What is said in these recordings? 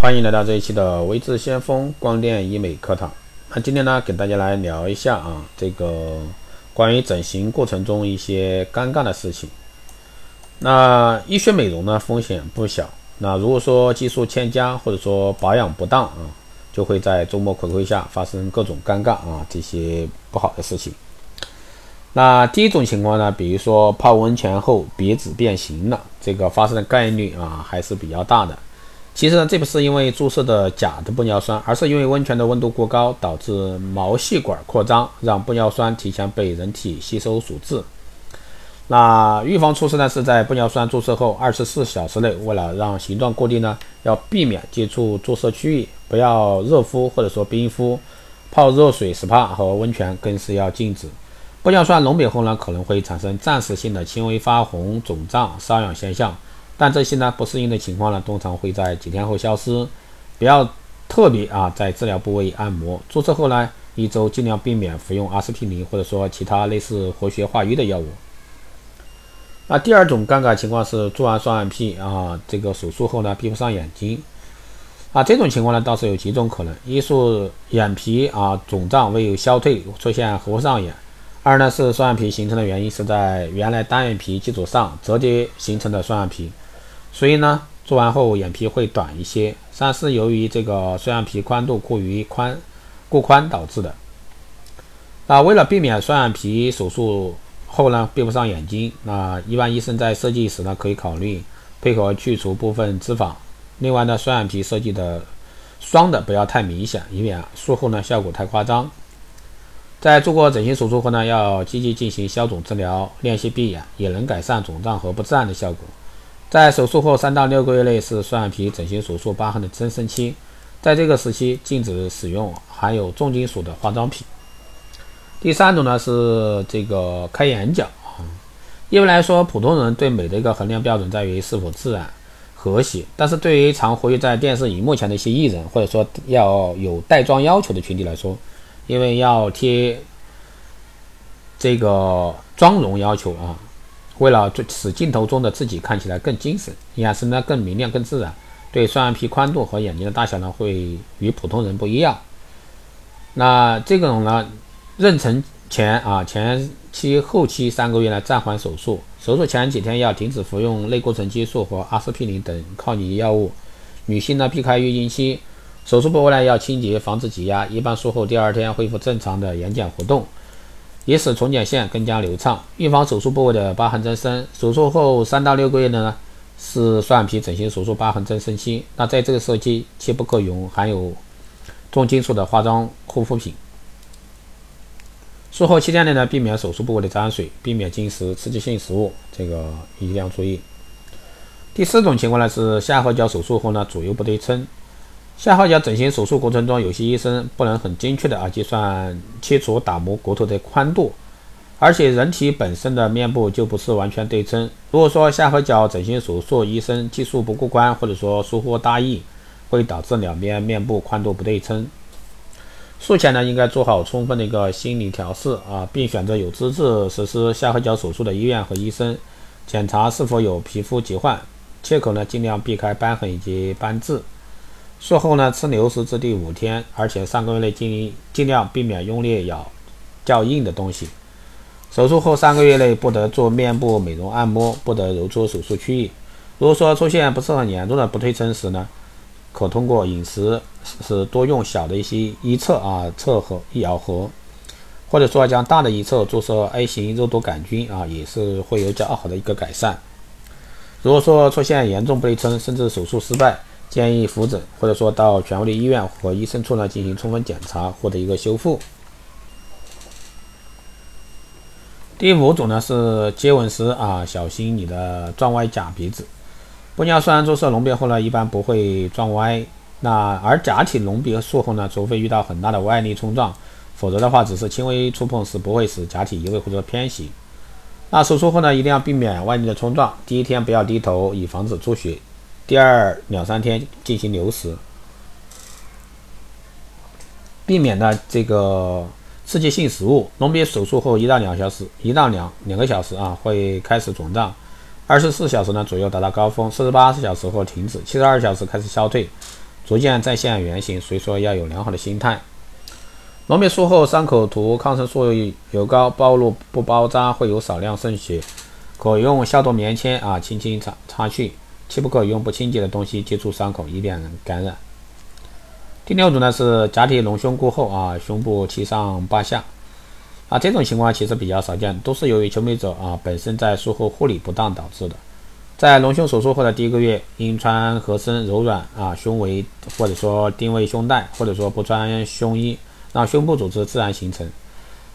欢迎来到这一期的微智先锋光电医美课堂。那今天呢，给大家来聊一下啊，这个关于整形过程中一些尴尬的事情。那医学美容呢，风险不小。那如果说技术欠佳，或者说保养不当啊，就会在众目睽睽下发生各种尴尬啊这些不好的事情。那第一种情况呢，比如说泡温泉后鼻子变形了，这个发生的概率啊还是比较大的。其实呢，这不是因为注射的假的玻尿酸，而是因为温泉的温度过高，导致毛细管扩张，让玻尿酸提前被人体吸收所致。那预防措施呢，是在玻尿酸注射后二十四小时内，为了让形状固定呢，要避免接触注射区域，不要热敷或者说冰敷，泡热水 SPA 和温泉更是要禁止。玻尿酸溶解后呢，可能会产生暂时性的轻微发红、肿胀、瘙痒现象。但这些呢不适应的情况呢，通常会在几天后消失。不要特别啊，在治疗部位按摩。注射后呢，一周尽量避免服用阿司匹林或者说其他类似活血化瘀的药物。那第二种尴尬情况是做完双眼皮啊，这个手术后呢闭不上眼睛。啊，这种情况呢倒是有几种可能：一是眼皮啊肿胀未有消退，出现合不上眼；二呢是双眼皮形成的原因是在原来单眼皮基础上折叠形成的双眼皮。所以呢，做完后眼皮会短一些。三是由于这个双眼皮宽度过于宽、过宽导致的。那为了避免双眼皮手术后呢闭不上眼睛，那一般医生在设计时呢可以考虑配合去除部分脂肪。另外呢，双眼皮设计的双的不要太明显，以免术后呢效果太夸张。在做过整形手术后呢，要积极进行消肿治疗，练习闭眼，也能改善肿胀和不自然的效果。在手术后三到六个月内是双眼皮整形手术疤痕的增生期，在这个时期禁止使用含有重金属的化妆品。第三种呢是这个开眼角啊，一般来说，普通人对美的一个衡量标准在于是否自然和谐，但是对于常活跃在电视荧幕前的一些艺人，或者说要有带妆要求的群体来说，因为要贴这个妆容要求啊。为了使镜头中的自己看起来更精神，眼神呢更明亮、更自然，对双眼皮宽度和眼睛的大小呢会与普通人不一样。那这种呢，妊娠前啊前期、后期三个月呢暂缓手术，手术前几天要停止服用类固醇激素和阿司匹林等抗凝药物。女性呢避开月经期，手术部位呢要清洁，防止挤压。一般术后第二天恢复正常的眼睑活动。也使重睑线更加流畅，预防手术部位的疤痕增生。手术后三到六个月的呢，是双眼皮整形手术疤痕增生期。那在这个时期，切不可用含有重金属的化妆护肤品。术后七天内呢，避免手术部位的沾水，避免进食刺激性食物，这个一定要注意。第四种情况呢，是下颌角手术后呢，左右不对称。下颌角整形手术过程中，有些医生不能很精确的啊计算切除打磨骨头的宽度，而且人体本身的面部就不是完全对称。如果说下颌角整形手术医生技术不过关，或者说疏忽大意，会导致两边面部宽度不对称。术前呢，应该做好充分的一个心理调试啊，并选择有资质实施下颌角手术的医院和医生，检查是否有皮肤疾患，切口呢尽量避开瘢痕以及斑痣。术后呢，吃流食至第五天，而且三个月内尽尽量避免用力咬较硬的东西。手术后三个月内不得做面部美容按摩，不得揉搓手术区域。如果说出现不是很严重的不对称时呢，可通过饮食是多用小的一些一侧啊侧盒咬合，或者说将大的一侧注射 A 型肉毒杆菌啊，也是会有较好的一个改善。如果说出现严重不对称，甚至手术失败，建议复诊，或者说到权威的医院和医生处呢进行充分检查，获得一个修复。第五种呢是接吻时啊，小心你的撞歪假鼻子。玻尿酸注射隆鼻后呢，一般不会撞歪。那而假体隆鼻术后呢，除非遇到很大的外力冲撞，否则的话只是轻微触碰是不会使假体移位或者偏斜。那手术后呢，一定要避免外力的冲撞。第一天不要低头，以防止出血。第二两三天进行流食，避免呢这个刺激性食物。隆鼻手术后一到两小时，一到两两个小时啊会开始肿胀，二十四小时呢左右达到高峰，四十八小时后停止，七十二小时开始消退。逐渐再现原形。所以说要有良好的心态。隆鼻术后伤口涂抗生素油膏，暴露不包扎，会有少量渗血，可用消毒棉签啊轻轻擦擦去，切不可用不清洁的东西接触伤口，以免感染。第六种呢是假体隆胸过后啊，胸部七上八下啊，这种情况其实比较少见，都是由于求美者啊本身在术后护理不当导致的。在隆胸手术后的第一个月，应穿合身柔软啊胸围，或者说定位胸带，或者说不穿胸衣。让胸部组织自然形成。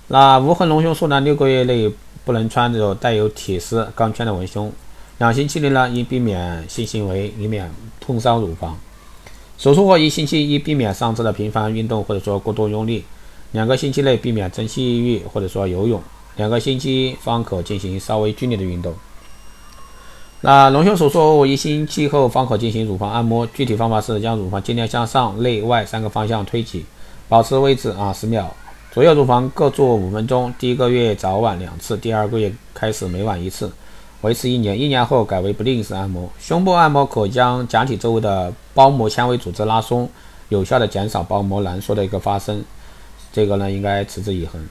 那无痕隆胸术呢？六个月内不能穿这种带有铁丝钢圈的文胸。两星期内呢，应避免性行为，以免碰伤乳房。手术后一星期，应避免上肢的频繁运动或者说过度用力。两个星期内避免蒸汽浴或者说游泳。两个星期方可进行稍微剧烈的运动。那隆胸手术后一星期后方可进行乳房按摩。具体方法是将乳房尽量向上、内外三个方向推挤。保持位置啊，十秒左右乳房各做五分钟。第一个月早晚两次，第二个月开始每晚一次，维持一年。一年后改为不定时按摩。胸部按摩可将假体周围的包膜纤维组织拉松，有效的减少包膜挛缩的一个发生。这个呢，应该持之以恒。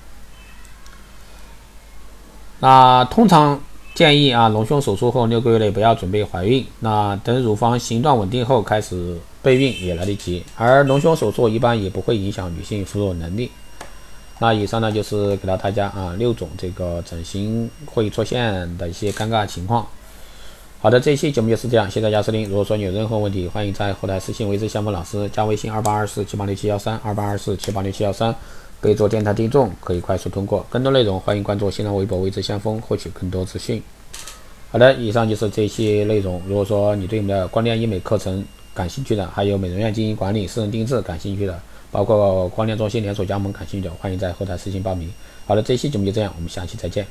那通常建议啊，隆胸手术后六个月内不要准备怀孕。那等乳房形状稳定后开始。备孕也来得及，而隆胸手术一般也不会影响女性哺乳能力。那以上呢就是给到大家啊六种这个整形会出现的一些尴尬情况。好的，这一期节目就是这样，谢谢大家收听。如果说你有任何问题，欢迎在后台私信维持项目老师，加微信二八二四七八六七幺三二八二四七八六七幺三，可以做电台听众，可以快速通过。更多内容欢迎关注新浪微博维持先锋，获取更多资讯。好的，以上就是这些内容。如果说你对我们的光电医美课程，感兴趣的，还有美容院经营管理、私人定制感兴趣的，包括光电中心连锁加盟感兴趣的，欢迎在后台私信报名。好了，这期节目就这样，我们下期再见。